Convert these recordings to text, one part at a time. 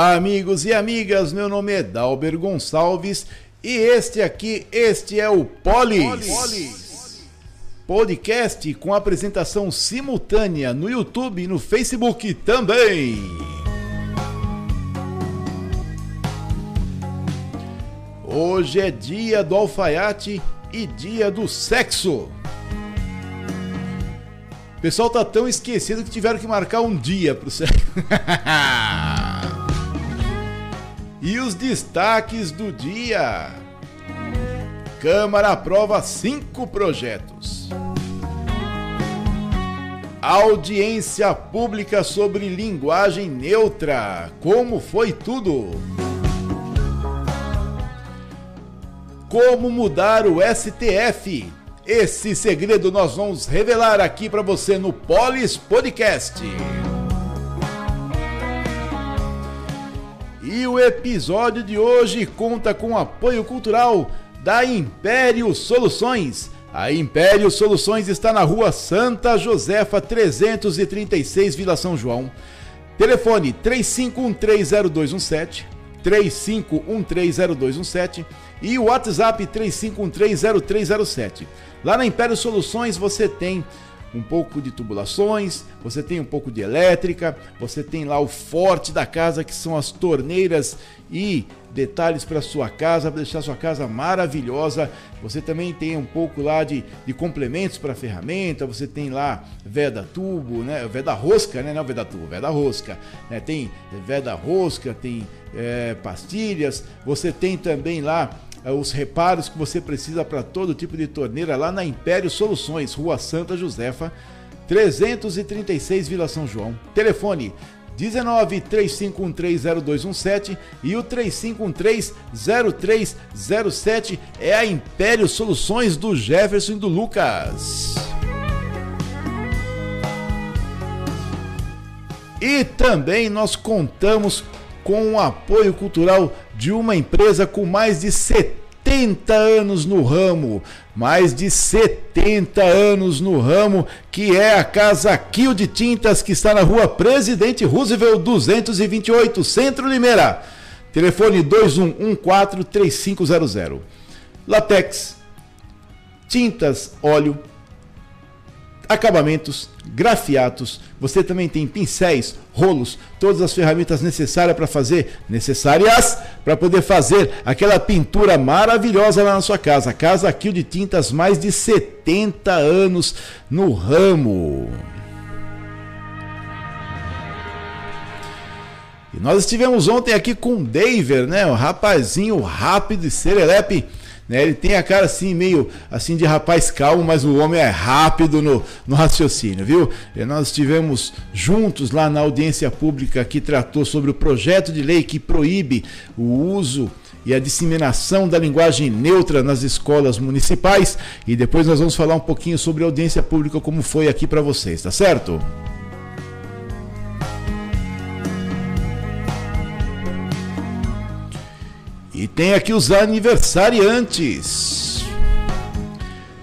Olá, amigos e amigas. Meu nome é Dalber Gonçalves e este aqui, este é o Polis. Polis. Podcast com apresentação simultânea no YouTube e no Facebook também. Hoje é dia do alfaiate e dia do sexo. O pessoal tá tão esquecido que tiveram que marcar um dia pro sexo. e os destaques do dia. Câmara aprova cinco projetos. Audiência pública sobre linguagem neutra. Como foi tudo? Como mudar o STF? Esse segredo nós vamos revelar aqui para você no Polis Podcast. E o episódio de hoje conta com apoio cultural da Império Soluções. A Império Soluções está na rua Santa Josefa 336, Vila São João. Telefone 35130217, 35130217 e o WhatsApp 35130307. Lá na Império Soluções você tem um pouco de tubulações, você tem um pouco de elétrica, você tem lá o forte da casa que são as torneiras e detalhes para sua casa, para deixar sua casa maravilhosa. Você também tem um pouco lá de, de complementos para ferramenta, você tem lá veda tubo, né? Veda rosca, né? Não veda tubo, veda rosca. Né? Tem veda rosca, tem é, pastilhas, você tem também lá os reparos que você precisa para todo tipo de torneira lá na Império Soluções, Rua Santa Josefa, 336 Vila São João. Telefone 19 35130217 e o 35130307 é a Império Soluções do Jefferson e do Lucas. E também nós contamos com o apoio cultural de uma empresa com mais de 70 anos no ramo, mais de 70 anos no ramo, que é a Casa Quil de Tintas, que está na rua Presidente Roosevelt 228, Centro Limeira. Telefone 2114-3500. Latex, tintas, óleo, acabamentos, grafiatos. Você também tem pincéis, rolos, todas as ferramentas necessárias para fazer, necessárias para poder fazer aquela pintura maravilhosa lá na sua casa. Casa Aqui de Tintas, mais de 70 anos no ramo. E nós estivemos ontem aqui com o Daver, né? O rapazinho rápido e serelepe né? Ele tem a cara assim, meio assim de rapaz calmo, mas o homem é rápido no, no raciocínio, viu? E nós estivemos juntos lá na audiência pública que tratou sobre o projeto de lei que proíbe o uso e a disseminação da linguagem neutra nas escolas municipais. E depois nós vamos falar um pouquinho sobre a audiência pública, como foi aqui para vocês, tá certo? Tem aqui os aniversariantes.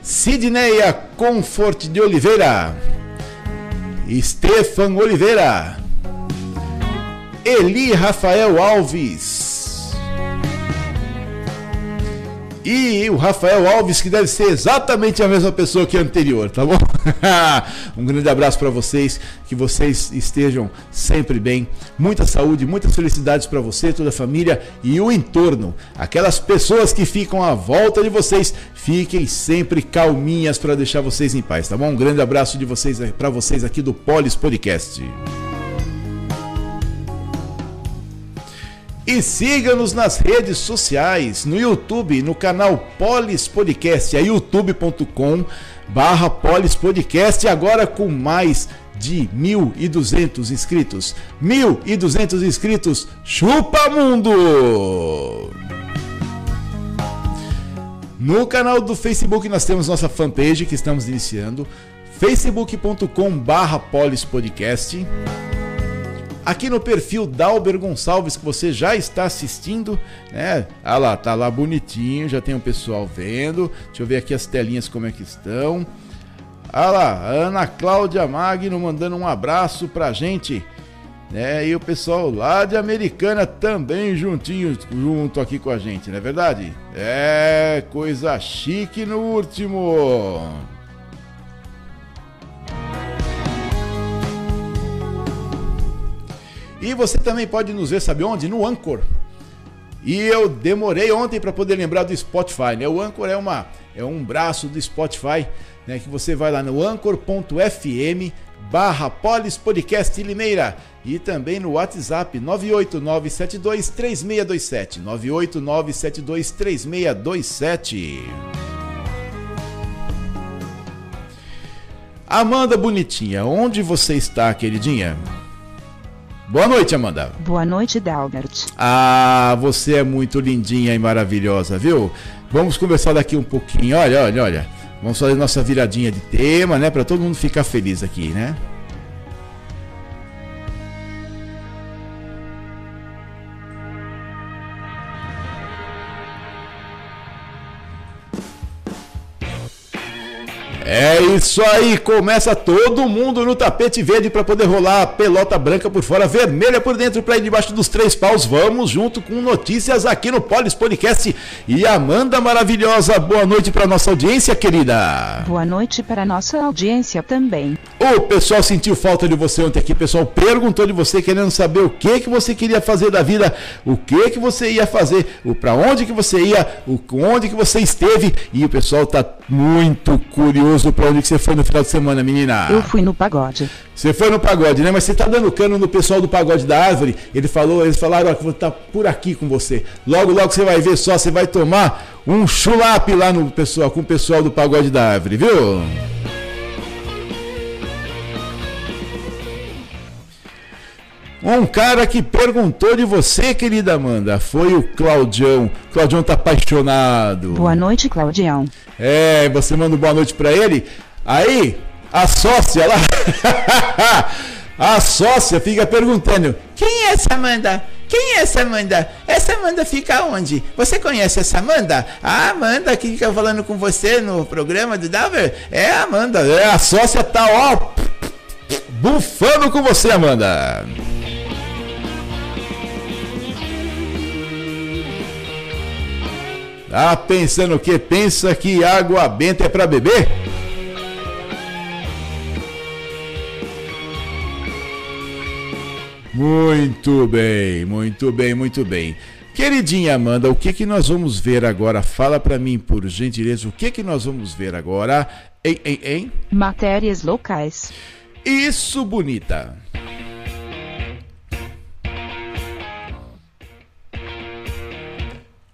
Sidneia Comfort de Oliveira. Stefan Oliveira. Eli Rafael Alves. E o Rafael Alves, que deve ser exatamente a mesma pessoa que a anterior, tá bom? um grande abraço para vocês, que vocês estejam sempre bem. Muita saúde, muitas felicidades para você, toda a família e o entorno. Aquelas pessoas que ficam à volta de vocês, fiquem sempre calminhas para deixar vocês em paz, tá bom? Um grande abraço de vocês para vocês aqui do Polis Podcast. E siga-nos nas redes sociais, no YouTube, no canal Polis Podcast, é youtube.com barra Polis Podcast, agora com mais de 1.200 inscritos. 1.200 inscritos, chupa mundo! No canal do Facebook nós temos nossa fanpage que estamos iniciando, facebook.com barra Polis Podcast. Aqui no perfil Dalber Gonçalves, que você já está assistindo, né? Ah lá, tá lá bonitinho, já tem o um pessoal vendo. Deixa eu ver aqui as telinhas como é que estão. Ah lá, Ana Cláudia Magno mandando um abraço pra gente. né? E o pessoal lá de Americana também juntinho, junto aqui com a gente, não é verdade? É coisa chique no último. E você também pode nos ver, sabe onde? No Anchor. E eu demorei ontem para poder lembrar do Spotify, né? O Anchor é uma é um braço do Spotify, né, que você vai lá no anchor.fm barra Polis Podcast Limeira e também no WhatsApp 989723627 989723627 Amanda Bonitinha, onde você está, queridinha? Boa noite, Amanda. Boa noite, Dalbert. Ah, você é muito lindinha e maravilhosa, viu? Vamos conversar daqui um pouquinho. Olha, olha, olha. Vamos fazer nossa viradinha de tema, né? Para todo mundo ficar feliz aqui, né? É isso aí, começa todo mundo no tapete verde para poder rolar a pelota branca por fora, vermelha por dentro para ir debaixo dos três paus. Vamos junto com notícias aqui no Polis Podcast. E Amanda maravilhosa, boa noite para nossa audiência, querida. Boa noite para nossa audiência também. O pessoal sentiu falta de você ontem aqui, o pessoal perguntou de você querendo saber o que que você queria fazer da vida, o que que você ia fazer, o para onde que você ia, o onde que você esteve e o pessoal tá muito curioso pra onde que você foi no final de semana, menina. Eu fui no pagode. Você foi no pagode, né? Mas você tá dando cano no pessoal do pagode da árvore. Ele falou, eles falaram, ó, que vou estar tá por aqui com você. Logo, logo você vai ver só, você vai tomar um chulap lá no pessoal, com o pessoal do pagode da árvore, viu? Um cara que perguntou de você, querida Amanda, foi o Claudião. Claudião tá apaixonado. Boa noite, Claudião. É, você manda um boa noite para ele. Aí, a sócia lá, a sócia fica perguntando: quem é essa Amanda? Quem é essa Amanda? Essa Amanda fica onde? Você conhece essa Amanda? A Amanda que fica falando com você no programa do Daver? É a Amanda. É, a sócia tá ó bufando com você, Amanda. Tá pensando o que? Pensa que água benta é para beber? Muito bem, muito bem, muito bem. Queridinha Amanda, o que que nós vamos ver agora? Fala para mim, por gentileza, o que que nós vamos ver agora? Em, em, em? Matérias locais. Isso, bonita.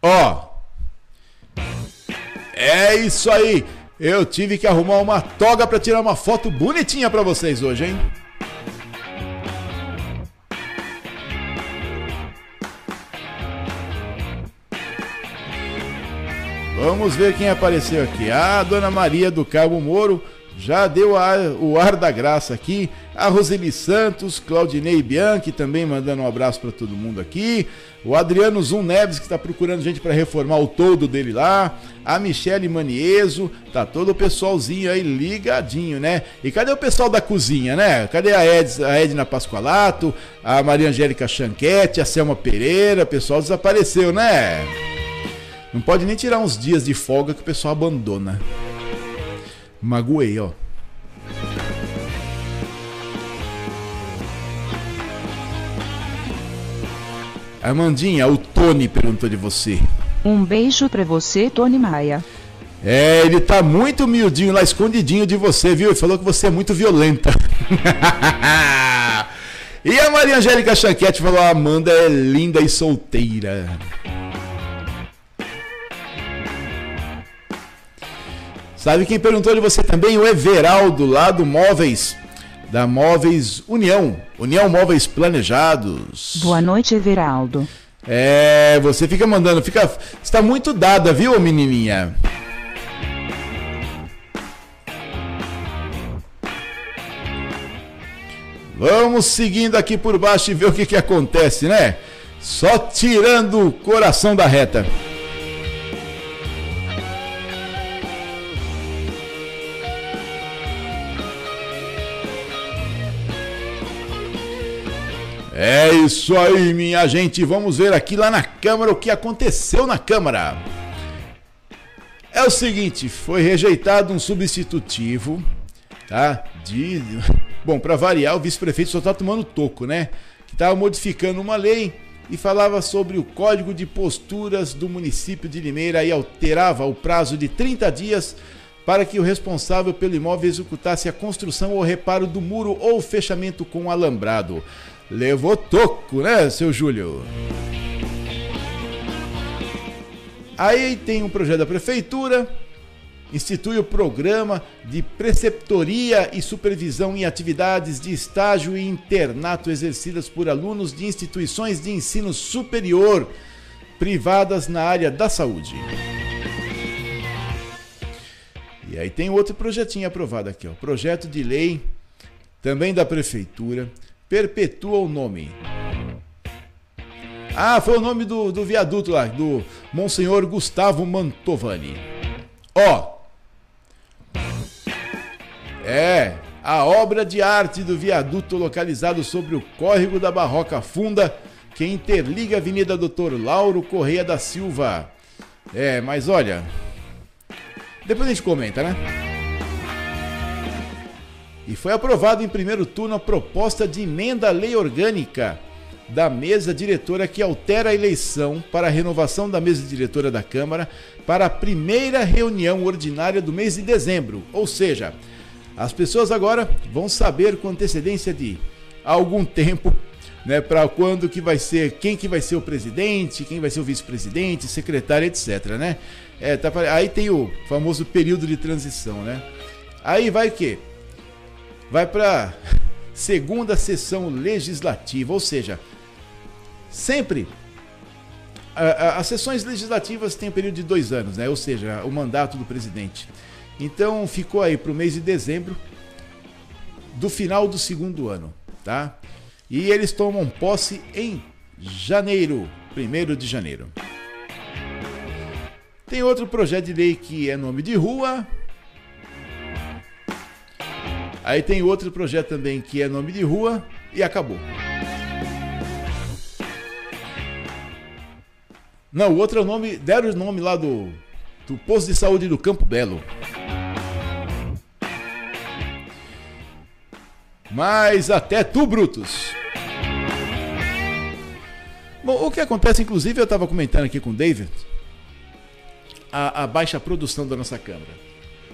Ó, é isso aí. Eu tive que arrumar uma toga para tirar uma foto bonitinha para vocês hoje, hein? Vamos ver quem apareceu aqui. Ah, Dona Maria do Cabo Moro já deu o ar da graça aqui. A Roseli Santos, Claudinei Bianchi também mandando um abraço para todo mundo aqui. O Adriano Zum Neves, que está procurando gente para reformar o todo dele lá. A Michele Manieso. Tá todo o pessoalzinho aí ligadinho, né? E cadê o pessoal da cozinha, né? Cadê a, Ed, a Edna Pascoalato, a Maria Angélica Chanquete, a Selma Pereira? O pessoal desapareceu, né? Não pode nem tirar uns dias de folga que o pessoal abandona. Magoei, ó. Amandinha, o Tony perguntou de você. Um beijo pra você, Tony Maia. É, ele tá muito miudinho lá, escondidinho de você, viu? Ele falou que você é muito violenta. e a Maria Angélica Chanquete falou: a Amanda é linda e solteira. Sabe quem perguntou de você também? O Everaldo, lá do Móveis, da Móveis União, União Móveis Planejados. Boa noite, Everaldo. É, você fica mandando, fica, está muito dada, viu, menininha? Vamos seguindo aqui por baixo e ver o que, que acontece, né? Só tirando o coração da reta. Isso aí, minha gente. Vamos ver aqui lá na Câmara o que aconteceu na Câmara. É o seguinte, foi rejeitado um substitutivo, tá? De bom, para variar, o vice-prefeito só tá tomando toco, né? Que tava modificando uma lei e falava sobre o código de posturas do município de Limeira e alterava o prazo de 30 dias para que o responsável pelo imóvel executasse a construção ou reparo do muro ou fechamento com alambrado. Levou toco, né, seu Júlio? Aí tem um projeto da prefeitura, institui o programa de preceptoria e supervisão em atividades de estágio e internato exercidas por alunos de instituições de ensino superior privadas na área da saúde. E aí tem outro projetinho aprovado aqui, ó. Projeto de lei também da prefeitura perpetua o nome. Ah, foi o nome do, do viaduto lá, do Monsenhor Gustavo Mantovani. Ó. É, a obra de arte do viaduto localizado sobre o córrego da Barroca Funda, que interliga a Avenida Doutor Lauro Correia da Silva. É, mas olha. Depois a gente comenta, né? E foi aprovado em primeiro turno a proposta de emenda à lei orgânica da mesa diretora que altera a eleição para a renovação da mesa diretora da Câmara para a primeira reunião ordinária do mês de dezembro. Ou seja, as pessoas agora vão saber com antecedência de algum tempo, né, para quando que vai ser, quem que vai ser o presidente, quem vai ser o vice-presidente, secretário, etc, né? É, tá, aí tem o famoso período de transição, né? Aí vai o quê? Vai para segunda sessão legislativa, ou seja, sempre as sessões legislativas têm um período de dois anos, né? Ou seja, o mandato do presidente. Então ficou aí para o mês de dezembro do final do segundo ano, tá? E eles tomam posse em janeiro, primeiro de janeiro. Tem outro projeto de lei que é nome de rua, Aí tem outro projeto também que é nome de rua e acabou. Não, o outro é o nome, deram o nome lá do, do posto de saúde do Campo Belo. Mas até tu, Brutus. Bom, o que acontece, inclusive, eu estava comentando aqui com o David, a, a baixa produção da nossa Câmara.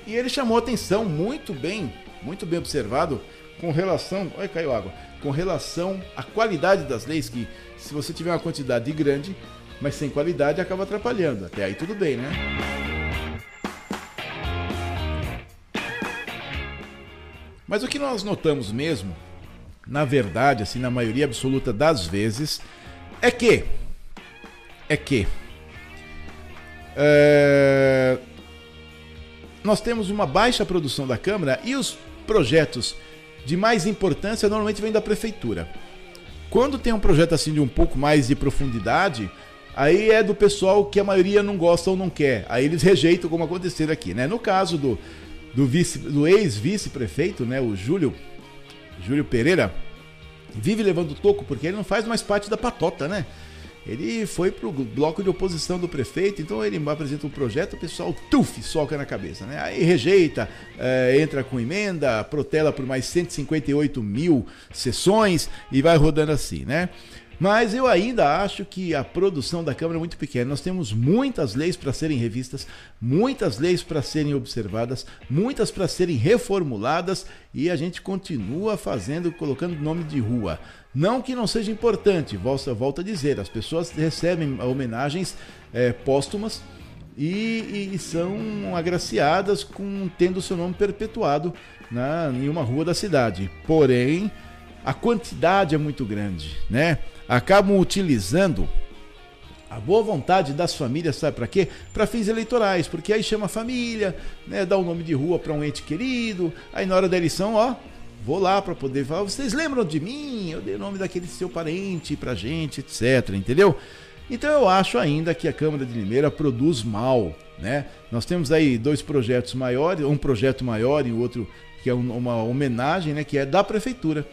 E ele chamou atenção muito bem muito bem observado com relação. Olha, caiu água. Com relação à qualidade das leis, que se você tiver uma quantidade grande, mas sem qualidade, acaba atrapalhando. Até aí tudo bem, né? Mas o que nós notamos mesmo, na verdade, assim, na maioria absoluta das vezes, é que. É que. É, nós temos uma baixa produção da Câmara e os projetos de mais importância normalmente vêm da prefeitura. Quando tem um projeto assim de um pouco mais de profundidade, aí é do pessoal que a maioria não gosta ou não quer. Aí eles rejeitam, como aconteceu aqui, né? No caso do, do, vice, do ex-vice-prefeito, né, o Júlio, Júlio Pereira, vive levando toco porque ele não faz mais parte da patota, né? Ele foi pro bloco de oposição do prefeito, então ele apresenta um projeto, o pessoal tuf, soca na cabeça, né? Aí rejeita, é, entra com emenda, protela por mais 158 mil sessões e vai rodando assim, né? Mas eu ainda acho que a produção da Câmara é muito pequena. Nós temos muitas leis para serem revistas, muitas leis para serem observadas, muitas para serem reformuladas e a gente continua fazendo, colocando nome de rua. Não que não seja importante, volta, volta a dizer, as pessoas recebem homenagens é, póstumas e, e, são agraciadas com tendo seu nome perpetuado na, em uma rua da cidade. Porém, a quantidade é muito grande, né? Acabam utilizando a boa vontade das famílias, sabe para quê? Para fins eleitorais, porque aí chama a família, né, dá o um nome de rua para um ente querido, aí na hora da eleição, ó, vou lá para poder falar, vocês lembram de mim? Eu dei o nome daquele seu parente pra gente, etc, entendeu? Então eu acho ainda que a Câmara de Limeira produz mal, né? Nós temos aí dois projetos maiores, um projeto maior e o outro que é uma homenagem, né, que é da prefeitura.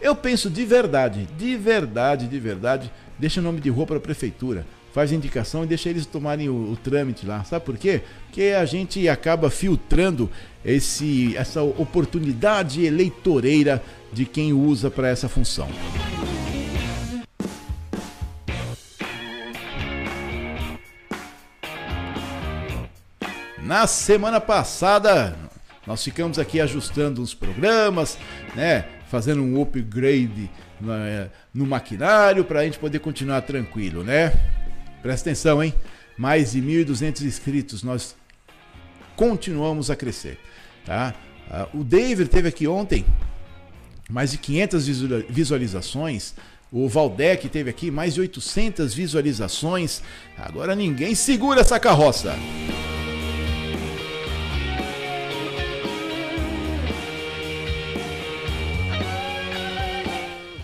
Eu penso de verdade, de verdade, de verdade, deixa o nome de rua para a prefeitura faz indicação e deixa eles tomarem o, o, trâmite lá. Sabe por quê? Porque a gente acaba filtrando esse, essa oportunidade eleitoreira de quem usa para essa função. Na semana passada, nós ficamos aqui ajustando os programas, né? Fazendo um upgrade no, maquinário para a gente poder continuar tranquilo, né? Presta atenção, hein? Mais de 1.200 inscritos, nós continuamos a crescer, tá? Uh, o David teve aqui ontem mais de 500 visualizações. O Valdec teve aqui mais de 800 visualizações. Agora ninguém segura essa carroça.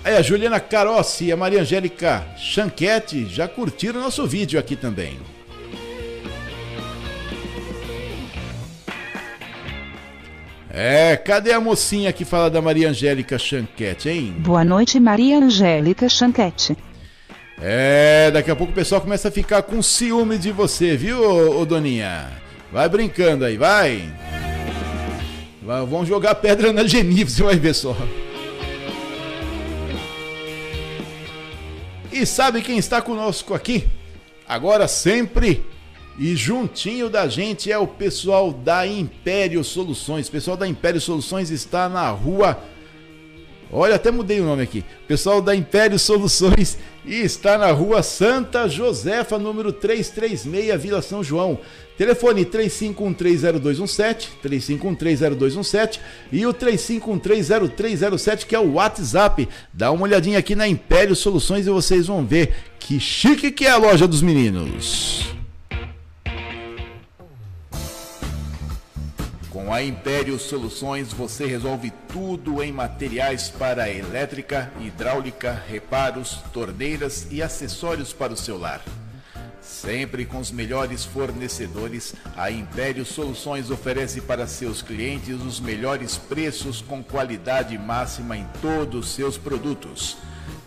Aí a Juliana Carossi e a Maria Angélica Chanquete já curtiram nosso vídeo aqui também. É, cadê a mocinha que fala da Maria Angélica Chanquete, hein? Boa noite, Maria Angélica Chanquete. É, daqui a pouco o pessoal começa a ficar com ciúme de você, viu, ô, ô Doninha? Vai brincando aí, vai. Vamos jogar pedra na Genive, você vai ver só. E sabe quem está conosco aqui? Agora sempre e juntinho da gente é o pessoal da Império Soluções. O pessoal da Império Soluções está na rua. Olha, até mudei o nome aqui. O pessoal da Império Soluções está na rua Santa Josefa, número 336, Vila São João. Telefone 35130217, 35130217 e o 35130307, que é o WhatsApp. Dá uma olhadinha aqui na Império Soluções e vocês vão ver que chique que é a loja dos meninos. Com a Império Soluções você resolve tudo em materiais para elétrica, hidráulica, reparos, torneiras e acessórios para o celular. Sempre com os melhores fornecedores, a Império Soluções oferece para seus clientes os melhores preços com qualidade máxima em todos os seus produtos.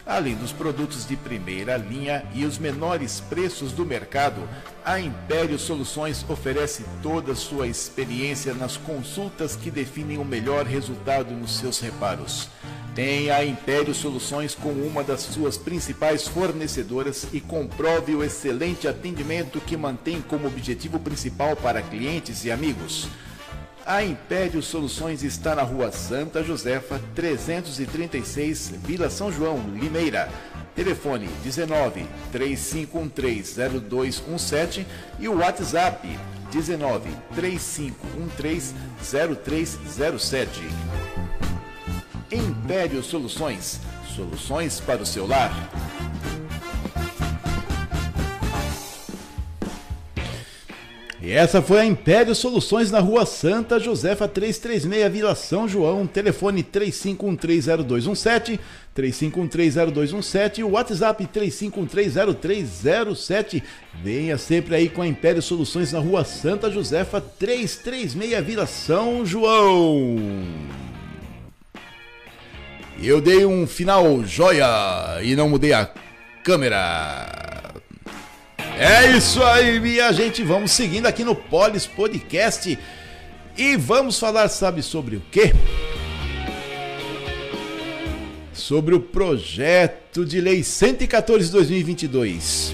Além dos produtos de primeira linha e os menores preços do mercado, a Império Soluções oferece toda a sua experiência nas consultas que definem o melhor resultado nos seus reparos. Tem a Império Soluções como uma das suas principais fornecedoras e comprove o excelente atendimento que mantém como objetivo principal para clientes e amigos. A Império Soluções está na rua Santa Josefa, 336, Vila São João, Limeira. Telefone 19 3513 0217 e o WhatsApp 19 3513 0307. Império Soluções. Soluções para o seu lar. E essa foi a Império Soluções na Rua Santa Josefa 336, Vila São João. Telefone 35130217, 35130217 e o WhatsApp 35130307. Venha sempre aí com a Império Soluções na Rua Santa Josefa 336, Vila São João. Eu dei um final joia e não mudei a câmera. É isso aí, minha gente. Vamos seguindo aqui no Polis Podcast e vamos falar, sabe sobre o quê? Sobre o projeto de lei 114/2022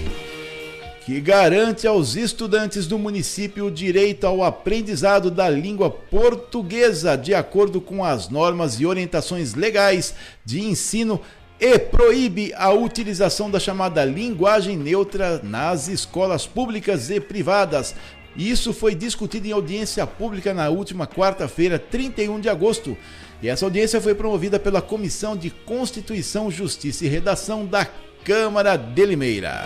que garante aos estudantes do município o direito ao aprendizado da língua portuguesa, de acordo com as normas e orientações legais de ensino, e proíbe a utilização da chamada linguagem neutra nas escolas públicas e privadas. Isso foi discutido em audiência pública na última quarta-feira, 31 de agosto. E essa audiência foi promovida pela Comissão de Constituição, Justiça e Redação da Câmara de Limeira.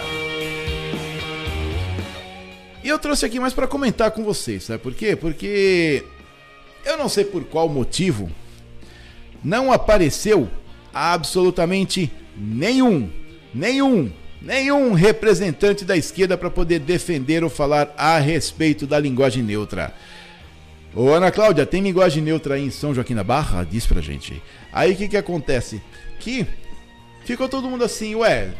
E eu trouxe aqui mais para comentar com vocês, sabe por quê? Porque eu não sei por qual motivo não apareceu absolutamente nenhum, nenhum, nenhum representante da esquerda para poder defender ou falar a respeito da linguagem neutra. Ô Ana Cláudia, tem linguagem neutra aí em São Joaquim da Barra? Diz pra gente. Aí o que que acontece? Que ficou todo mundo assim, ué,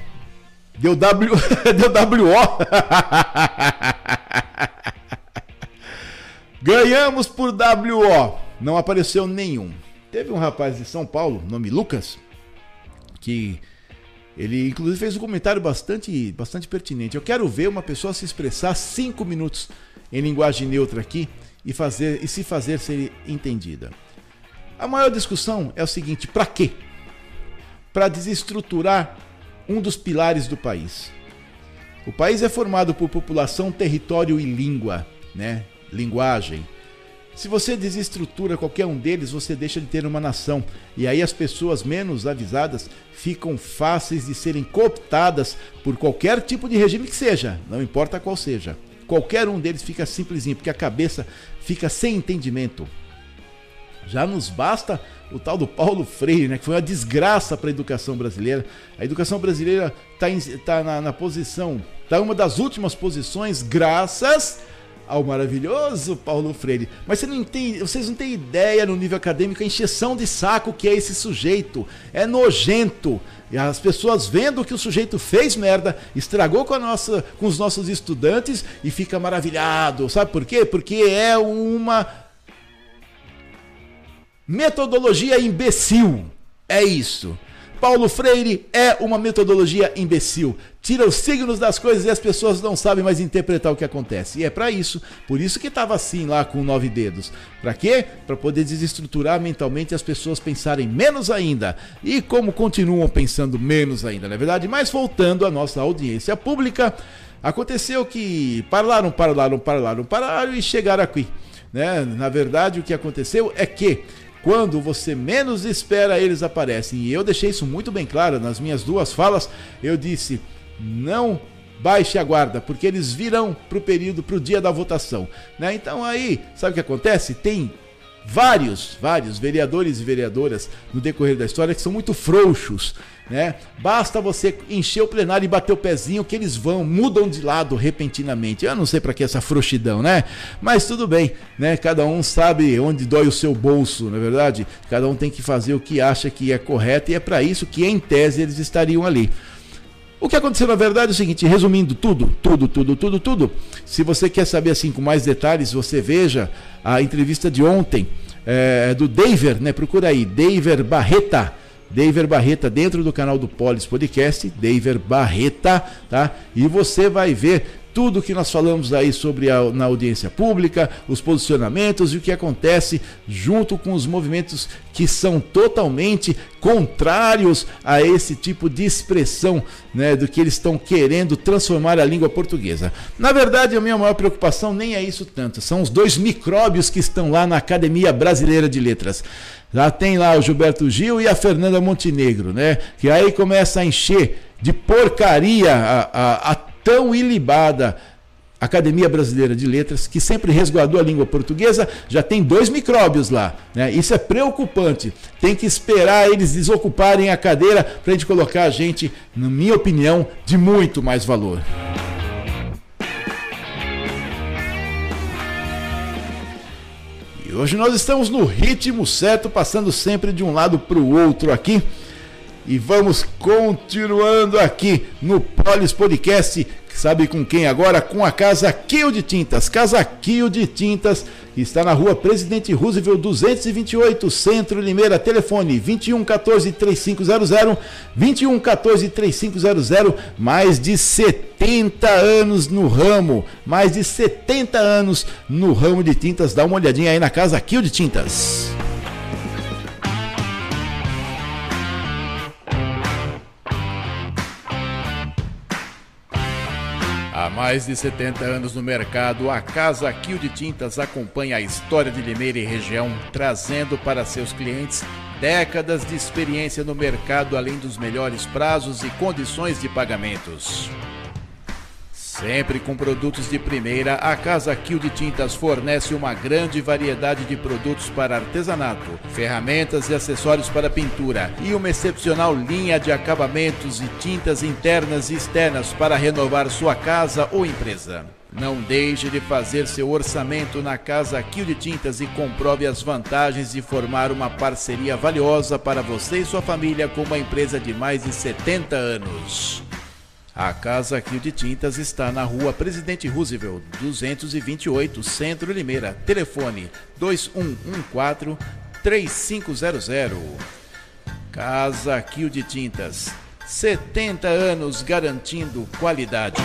deu W, deu WO. Ganhamos por WO. Não apareceu nenhum. Teve um rapaz de São Paulo, nome Lucas, que ele inclusive fez um comentário bastante, bastante pertinente. Eu quero ver uma pessoa se expressar cinco minutos em linguagem neutra aqui e, fazer, e se fazer ser entendida. A maior discussão é o seguinte: para quê? Para desestruturar um dos pilares do país. O país é formado por população, território e língua, né? Linguagem. Se você desestrutura qualquer um deles, você deixa de ter uma nação. E aí as pessoas menos avisadas ficam fáceis de serem cooptadas por qualquer tipo de regime que seja, não importa qual seja. Qualquer um deles fica simplesinho, porque a cabeça fica sem entendimento. Já nos basta o tal do Paulo Freire, né, que foi uma desgraça para a educação brasileira. A educação brasileira está tá na, na posição, está uma das últimas posições, graças ao maravilhoso Paulo Freire. Mas você não tem, vocês não têm ideia no nível acadêmico a encheção de saco que é esse sujeito. É nojento. E as pessoas vendo que o sujeito fez merda, estragou com, a nossa, com os nossos estudantes e fica maravilhado. Sabe por quê? Porque é uma metodologia imbecil. É isso. Paulo Freire é uma metodologia imbecil. Tira os signos das coisas e as pessoas não sabem mais interpretar o que acontece. E é para isso, por isso que estava assim lá com nove dedos. Para quê? Para poder desestruturar mentalmente as pessoas pensarem menos ainda. E como continuam pensando menos ainda, não é verdade? Mas voltando à nossa audiência pública, aconteceu que parlaram, parlaram, parlaram, pararam e chegaram aqui. Né? Na verdade, o que aconteceu é que quando você menos espera, eles aparecem. E eu deixei isso muito bem claro nas minhas duas falas. Eu disse: não baixe a guarda, porque eles virão para o período, para o dia da votação. Né? Então aí, sabe o que acontece? Tem vários, vários vereadores e vereadoras no decorrer da história que são muito frouxos, né? Basta você encher o plenário e bater o pezinho que eles vão, mudam de lado repentinamente. Eu não sei para que essa frouxidão, né? Mas tudo bem, né? Cada um sabe onde dói o seu bolso, na é verdade? Cada um tem que fazer o que acha que é correto e é para isso que em tese eles estariam ali. O que aconteceu na verdade é o seguinte, resumindo tudo, tudo, tudo, tudo, tudo. Se você quer saber assim com mais detalhes, você veja a entrevista de ontem é, do Daver, né? Procura aí, Daver Barreta. Daver Barreta dentro do canal do Polis Podcast, Daver Barreta, tá? E você vai ver tudo que nós falamos aí sobre a na audiência pública, os posicionamentos e o que acontece junto com os movimentos que são totalmente contrários a esse tipo de expressão, né, do que eles estão querendo transformar a língua portuguesa. Na verdade, a minha maior preocupação nem é isso tanto, são os dois micróbios que estão lá na Academia Brasileira de Letras. Já tem lá o Gilberto Gil e a Fernanda Montenegro, né? Que aí começa a encher de porcaria a, a, a tão ilibada Academia Brasileira de Letras, que sempre resguardou a língua portuguesa, já tem dois micróbios lá. Né? Isso é preocupante. Tem que esperar eles desocuparem a cadeira para a gente colocar a gente, na minha opinião, de muito mais valor. E hoje nós estamos no ritmo certo, passando sempre de um lado para o outro aqui. E vamos continuando aqui no Polis Podcast Sabe com quem agora? Com a Casa Quio de Tintas. Casa Quio de Tintas está na rua Presidente Roosevelt 228, Centro Limeira. Telefone 21 14 3500, 21 14 3500. Mais de 70 anos no ramo. Mais de 70 anos no ramo de tintas. Dá uma olhadinha aí na Casa Quio de Tintas. Mais de 70 anos no mercado, a Casa Quil de Tintas acompanha a história de Limeira e região, trazendo para seus clientes décadas de experiência no mercado, além dos melhores prazos e condições de pagamentos. Sempre com produtos de primeira, a Casa Kill de Tintas fornece uma grande variedade de produtos para artesanato, ferramentas e acessórios para pintura e uma excepcional linha de acabamentos e tintas internas e externas para renovar sua casa ou empresa. Não deixe de fazer seu orçamento na Casa Kill de Tintas e comprove as vantagens de formar uma parceria valiosa para você e sua família com uma empresa de mais de 70 anos. A Casa Kill de Tintas está na rua Presidente Roosevelt, 228, Centro Limeira. Telefone 2114 3500. Casa Kill de Tintas. 70 anos garantindo qualidade.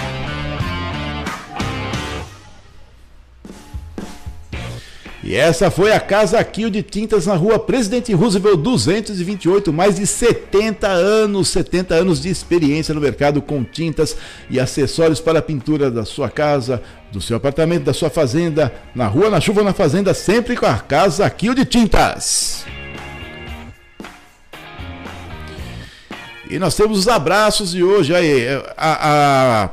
E essa foi a Casa Kill de Tintas na rua Presidente Roosevelt 228, mais de 70 anos, 70 anos de experiência no mercado com tintas e acessórios para a pintura da sua casa, do seu apartamento, da sua fazenda, na rua, na chuva, na fazenda, sempre com a Casa Kill de Tintas. E nós temos os abraços de hoje aí, a, a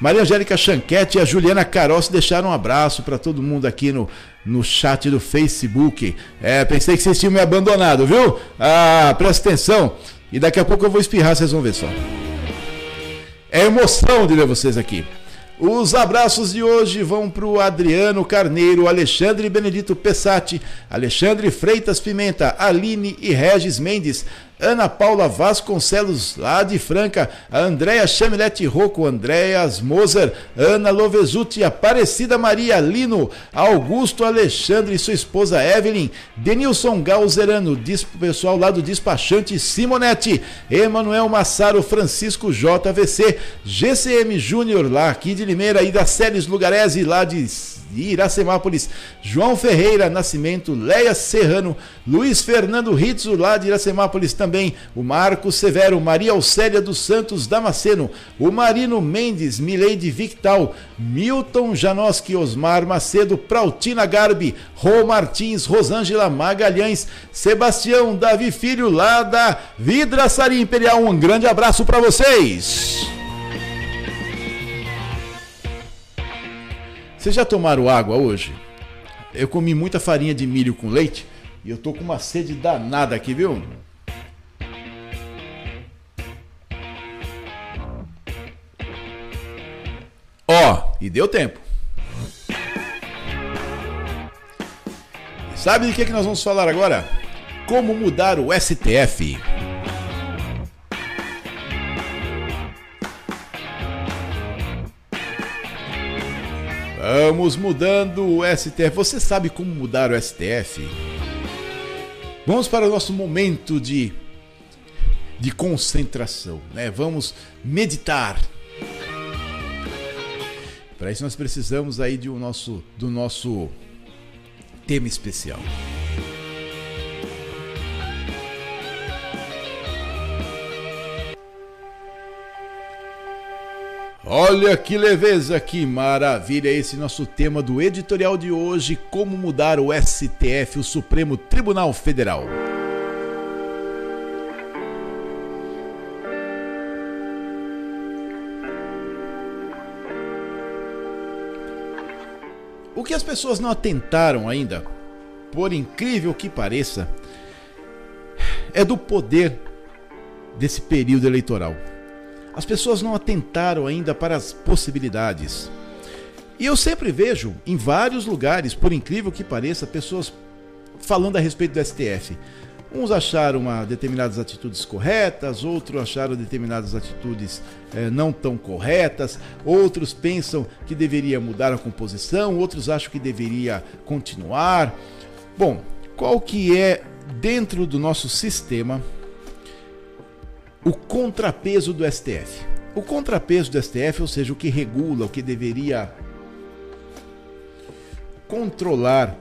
Maria Angélica Chanquete e a Juliana Carol se deixaram um abraço para todo mundo aqui no, no chat do Facebook. É, pensei que vocês tinham me abandonado, viu? Ah, presta atenção. E daqui a pouco eu vou espirrar, vocês vão ver só. É emoção de ver vocês aqui. Os abraços de hoje vão para o Adriano Carneiro, Alexandre Benedito Pessati, Alexandre Freitas Pimenta, Aline e Regis Mendes, Ana Paula Vasconcelos, lá de Franca, a Andréia Chamilete Rocco, Andréas Moser, Ana Lovesuti, Aparecida Maria Lino, Augusto Alexandre e sua esposa Evelyn, Denilson Galzerano, pessoal lá do despachante Simonetti, Emanuel Massaro, Francisco JVC, GCM Júnior, lá aqui de Limeira, e da Séries Lugarese, lá de de Iracemápolis, João Ferreira Nascimento, Leia Serrano, Luiz Fernando Ritzo, lá de Iracemápolis também, o Marco Severo, Maria Alcélia dos Santos Damasceno, o Marino Mendes, Mileide Victal, Milton Janoski, Osmar Macedo, Prautina Garbi, Rô Martins, Rosângela Magalhães, Sebastião Davi Filho, lá da Vidraçaria Imperial. Um grande abraço para vocês! Vocês já tomaram água hoje? Eu comi muita farinha de milho com leite e eu tô com uma sede danada aqui, viu? Ó, e deu tempo. Sabe de que, que nós vamos falar agora? Como mudar o STF. Vamos mudando o STF. Você sabe como mudar o STF? Vamos para o nosso momento de, de concentração, né? Vamos meditar. Para isso nós precisamos aí de um nosso, do nosso tema especial. Olha que leveza, que maravilha esse nosso tema do editorial de hoje, como mudar o STF, o Supremo Tribunal Federal. O que as pessoas não atentaram ainda, por incrível que pareça, é do poder desse período eleitoral. As pessoas não atentaram ainda para as possibilidades. E eu sempre vejo em vários lugares, por incrível que pareça, pessoas falando a respeito do STF. Uns acharam uma, determinadas atitudes corretas, outros acharam determinadas atitudes eh, não tão corretas, outros pensam que deveria mudar a composição, outros acham que deveria continuar. Bom, qual que é dentro do nosso sistema o contrapeso do STF. O contrapeso do STF, ou seja, o que regula, o que deveria controlar,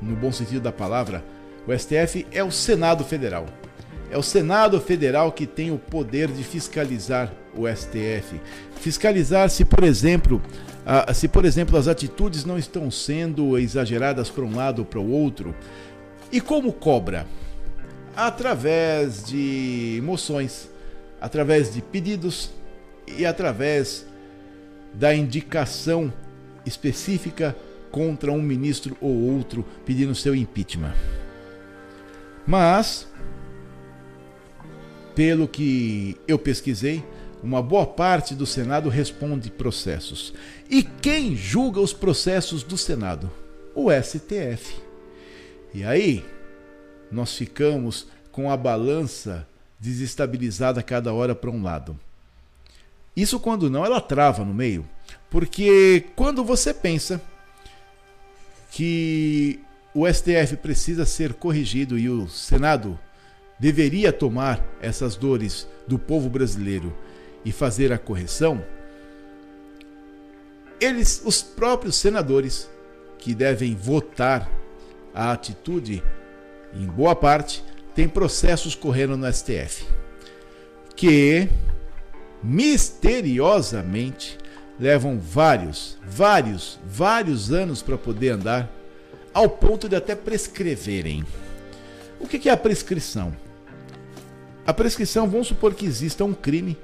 no bom sentido da palavra, o STF é o Senado Federal. É o Senado Federal que tem o poder de fiscalizar o STF. Fiscalizar se, por exemplo, se por exemplo as atitudes não estão sendo exageradas para um lado ou para o outro. E como cobra? Através de moções através de pedidos e através da indicação específica contra um ministro ou outro pedindo seu impeachment. Mas, pelo que eu pesquisei, uma boa parte do Senado responde processos. E quem julga os processos do Senado? O STF. E aí, nós ficamos com a balança desestabilizada cada hora para um lado. Isso quando não, ela trava no meio. Porque quando você pensa que o STF precisa ser corrigido e o Senado deveria tomar essas dores do povo brasileiro e fazer a correção, eles, os próprios senadores que devem votar a atitude, em boa parte, têm processos correndo no STF, que misteriosamente levam vários, vários, vários anos para poder andar, ao ponto de até prescreverem. O que é a prescrição? A prescrição, vamos supor que exista um crime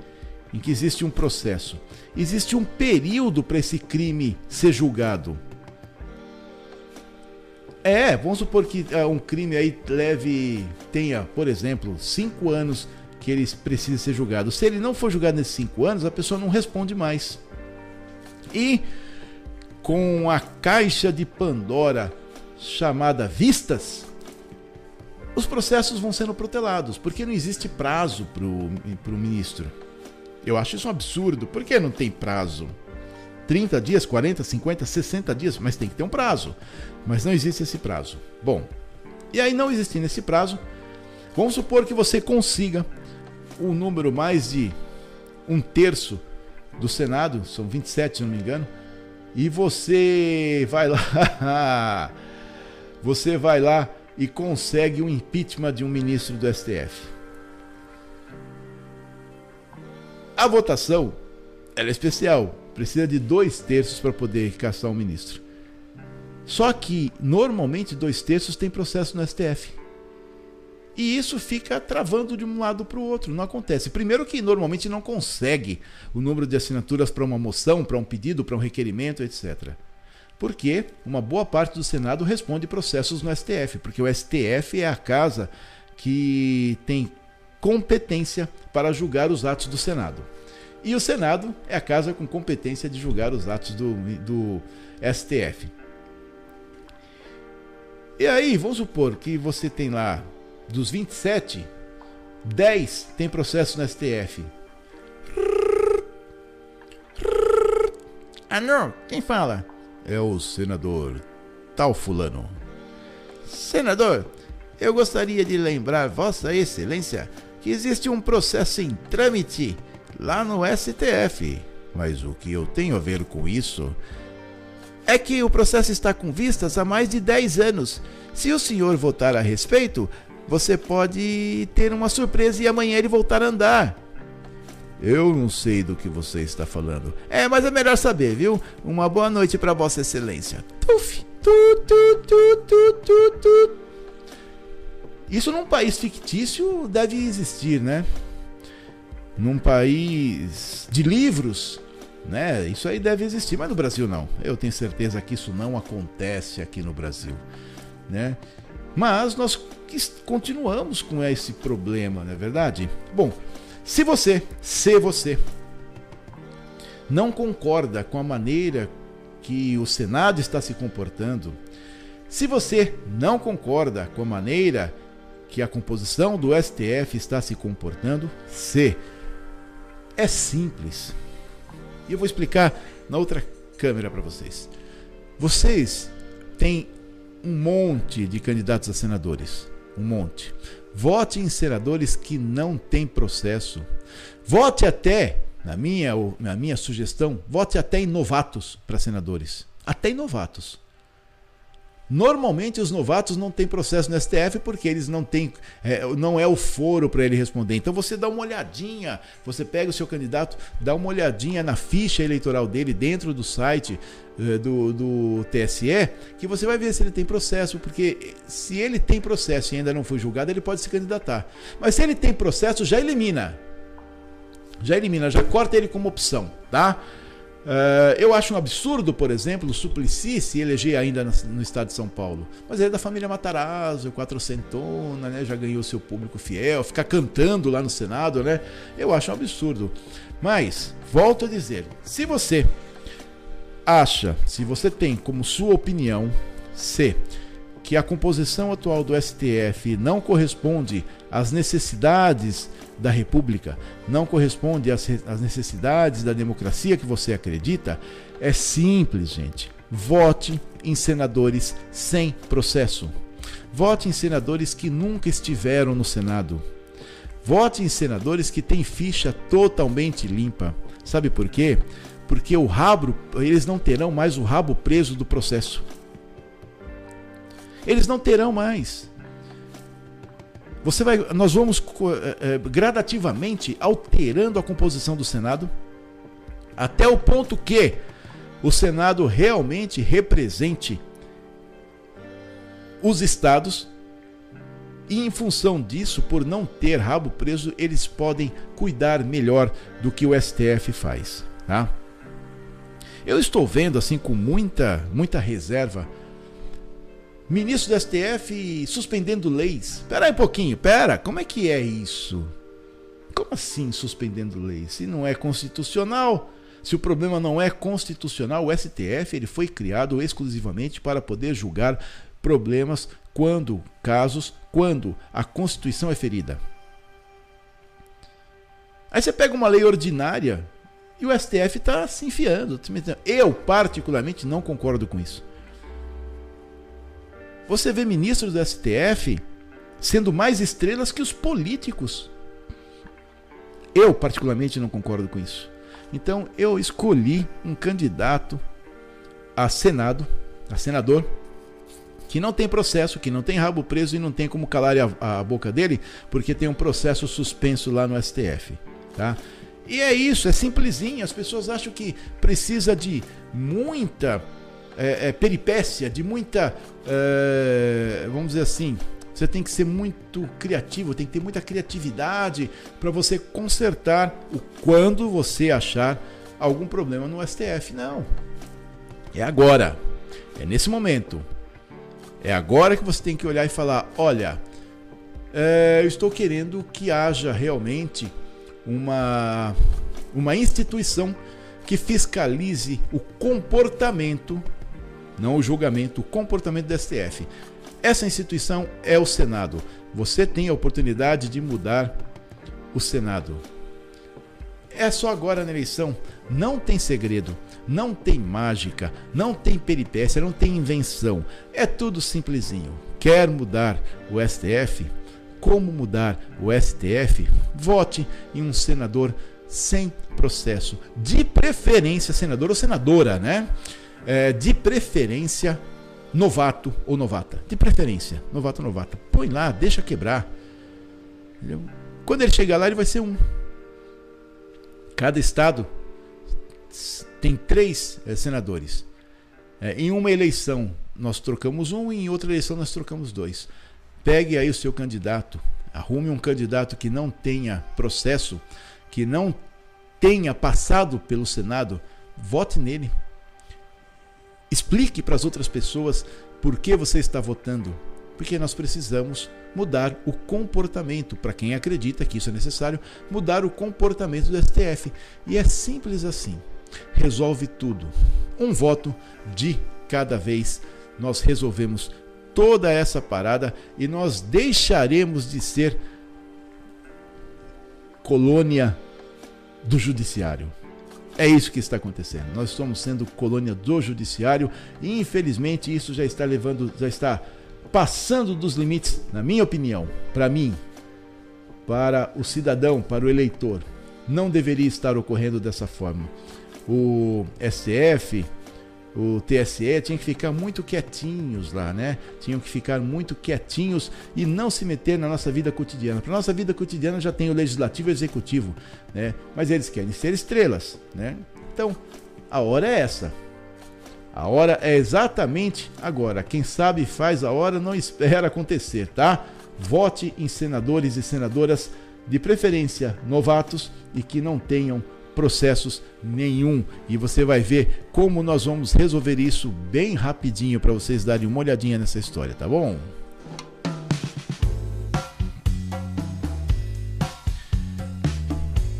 em que existe um processo. Existe um período para esse crime ser julgado. É, vamos supor que uh, um crime aí leve, tenha, por exemplo, cinco anos que ele precisa ser julgado. Se ele não for julgado nesses cinco anos, a pessoa não responde mais. E com a caixa de Pandora chamada vistas, os processos vão sendo protelados, porque não existe prazo para o ministro. Eu acho isso um absurdo. Por que não tem prazo? 30 dias, 40, 50, 60 dias, mas tem que ter um prazo. Mas não existe esse prazo. Bom, e aí não existindo esse prazo, vamos supor que você consiga o número mais de um terço do Senado, são 27 se não me engano, e você vai lá, você vai lá e consegue o um impeachment de um ministro do STF. A votação ela é especial, precisa de dois terços para poder caçar um ministro. Só que normalmente dois terços tem processo no STF. E isso fica travando de um lado para o outro, não acontece. Primeiro que normalmente não consegue o número de assinaturas para uma moção, para um pedido, para um requerimento, etc. Porque uma boa parte do Senado responde processos no STF, porque o STF é a casa que tem competência para julgar os atos do Senado. E o Senado é a casa com competência de julgar os atos do, do STF. E aí, vamos supor que você tem lá, dos 27, 10 tem processo no STF. Ah não, quem fala? É o senador tal fulano. Senador, eu gostaria de lembrar Vossa Excelência que existe um processo em trâmite lá no STF. Mas o que eu tenho a ver com isso é que o processo está com vistas há mais de 10 anos. Se o senhor votar a respeito, você pode ter uma surpresa e amanhã ele voltar a andar. Eu não sei do que você está falando. É, mas é melhor saber, viu? Uma boa noite para Vossa Excelência. Tuf, tu, tu, tu, tu, tu, tu. Isso num país fictício deve existir, né? Num país de livros, né? Isso aí deve existir, mas no Brasil não. Eu tenho certeza que isso não acontece aqui no Brasil, né? Mas nós continuamos com esse problema, não é verdade? Bom, se você, se você não concorda com a maneira que o Senado está se comportando, se você não concorda com a maneira que a composição do STF está se comportando, se é simples. E eu vou explicar na outra câmera para vocês. Vocês têm um monte de candidatos a senadores. Um monte. Vote em senadores que não têm processo. Vote até, na minha, na minha sugestão, vote até em novatos para senadores. Até em novatos. Normalmente os novatos não têm processo no STF porque eles não têm, é, não é o foro para ele responder. Então você dá uma olhadinha, você pega o seu candidato, dá uma olhadinha na ficha eleitoral dele dentro do site é, do, do TSE, que você vai ver se ele tem processo, porque se ele tem processo e ainda não foi julgado, ele pode se candidatar. Mas se ele tem processo, já elimina. Já elimina, já corta ele como opção, tá? Uh, eu acho um absurdo, por exemplo, o Suplicy se eleger ainda no, estado de São Paulo. Mas ele é da família Matarazzo, quatrocentona, né? já ganhou seu público fiel, ficar cantando lá no Senado, né? Eu acho um absurdo. Mas, volto a dizer, se você acha, se você tem como sua opinião, se que a composição atual do STF não corresponde às necessidades da República, não corresponde às, necessidades da democracia que você acredita, é simples, gente. Vote em senadores sem processo. Vote em senadores que nunca estiveram no Senado. Vote em senadores que têm ficha totalmente limpa. Sabe por quê? Porque o rabo, eles não terão mais o rabo preso do processo. Eles não terão mais. Você vai, nós vamos é, gradativamente alterando a composição do Senado até o ponto que o Senado realmente represente os estados e em função disso, por não ter rabo preso, eles podem cuidar melhor do que o STF faz, tá? Eu estou vendo assim com muita muita reserva Ministro do STF suspendendo leis. Espera aí um pouquinho, pera, como é que é isso? Como assim suspendendo leis? Se não é constitucional, se o problema não é constitucional, o STF ele foi criado exclusivamente para poder julgar problemas quando casos, quando a Constituição é ferida. Aí você pega uma lei ordinária e o STF está se enfiando. Eu, particularmente, não concordo com isso. Você vê ministros do STF sendo mais estrelas que os políticos. Eu, particularmente, não concordo com isso. Então, eu escolhi um candidato a Senado, a senador, que não tem processo, que não tem rabo preso e não tem como calar a, a boca dele, porque tem um processo suspenso lá no STF. Tá? E é isso, é simplesinho. As pessoas acham que precisa de muita é, é, peripécia, de muita. É, vamos dizer assim. Você tem que ser muito criativo, tem que ter muita criatividade para você consertar o quando você achar algum problema no STF. Não. É agora. É nesse momento. É agora que você tem que olhar e falar: olha, é, eu estou querendo que haja realmente uma, uma instituição que fiscalize o comportamento não o julgamento, o comportamento do STF. Essa instituição é o Senado. Você tem a oportunidade de mudar o Senado. É só agora na eleição. Não tem segredo, não tem mágica, não tem peripécia, não tem invenção. É tudo simplesinho. Quer mudar o STF? Como mudar o STF? Vote em um senador sem processo. De preferência, senador ou senadora, né? É, de preferência novato ou novata. De preferência, novato ou novata. Põe lá, deixa quebrar. Entendeu? Quando ele chegar lá, ele vai ser um. Cada estado tem três é, senadores. É, em uma eleição nós trocamos um, e em outra eleição nós trocamos dois. Pegue aí o seu candidato, arrume um candidato que não tenha processo, que não tenha passado pelo Senado, vote nele. Explique para as outras pessoas por que você está votando. Porque nós precisamos mudar o comportamento, para quem acredita que isso é necessário, mudar o comportamento do STF. E é simples assim. Resolve tudo. Um voto de cada vez. Nós resolvemos toda essa parada e nós deixaremos de ser colônia do judiciário. É isso que está acontecendo. Nós estamos sendo colônia do judiciário e infelizmente isso já está levando, já está passando dos limites, na minha opinião, para mim, para o cidadão, para o eleitor. Não deveria estar ocorrendo dessa forma. O STF, o TSE tinha que ficar muito quietinhos lá, né? Tinham que ficar muito quietinhos e não se meter na nossa vida cotidiana. Para nossa vida cotidiana já tem o legislativo e o executivo, né? Mas eles querem ser estrelas, né? Então, a hora é essa. A hora é exatamente agora. Quem sabe faz a hora, não espera acontecer, tá? Vote em senadores e senadoras de preferência novatos e que não tenham processos nenhum. E você vai ver como nós vamos resolver isso bem rapidinho para vocês darem uma olhadinha nessa história, tá bom?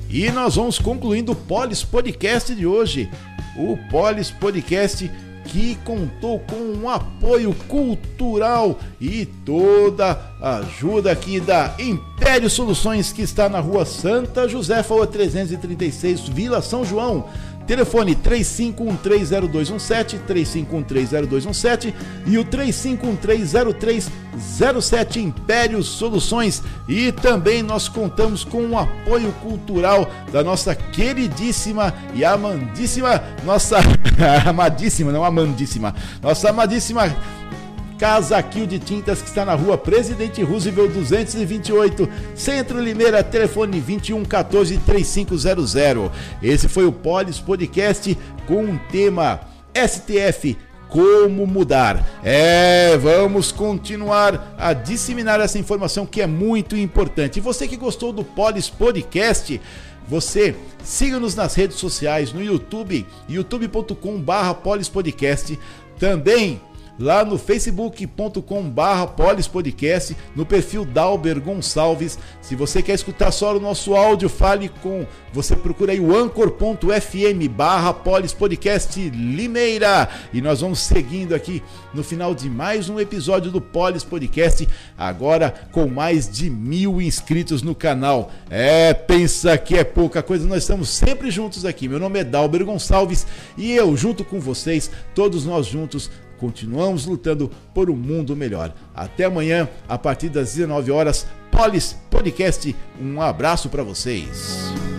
E nós vamos concluindo o Polis Podcast de hoje. O Polis Podcast que contou com um apoio cultural e toda a ajuda aqui da Império Soluções, que está na rua Santa Josefa, 336, Vila São João. Telefone 35130217, 35130217 e o 35130307 Império Soluções. E também nós contamos com o apoio cultural da nossa queridíssima e amandíssima, nossa amadíssima, não amandíssima, nossa amadíssima Casa Quil de Tintas, que está na rua Presidente Roosevelt 228, Centro Limeira, telefone 21 14 3500. Esse foi o Polis Podcast com um tema STF como mudar. É, vamos continuar a disseminar essa informação que é muito importante. E você que gostou do Polis Podcast, você siga-nos nas redes sociais, no YouTube, youtube.com/polispodcast. Também lá no facebook.com barra polispodcast, no perfil Dalber Gonçalves. Se você quer escutar só o nosso áudio, fale com. Você procura aí o anchor.fm barra polispodcast Limeira. E nós vamos seguindo aqui no final de mais um episódio do Polis Podcast, agora com mais de mil inscritos no canal. É, pensa que é pouca coisa, nós estamos sempre juntos aqui. Meu nome é Dalber Gonçalves e eu, junto com vocês, todos nós juntos, Continuamos lutando por um mundo melhor. Até amanhã, a partir das 19 horas, Polis Podcast. Um abraço para vocês.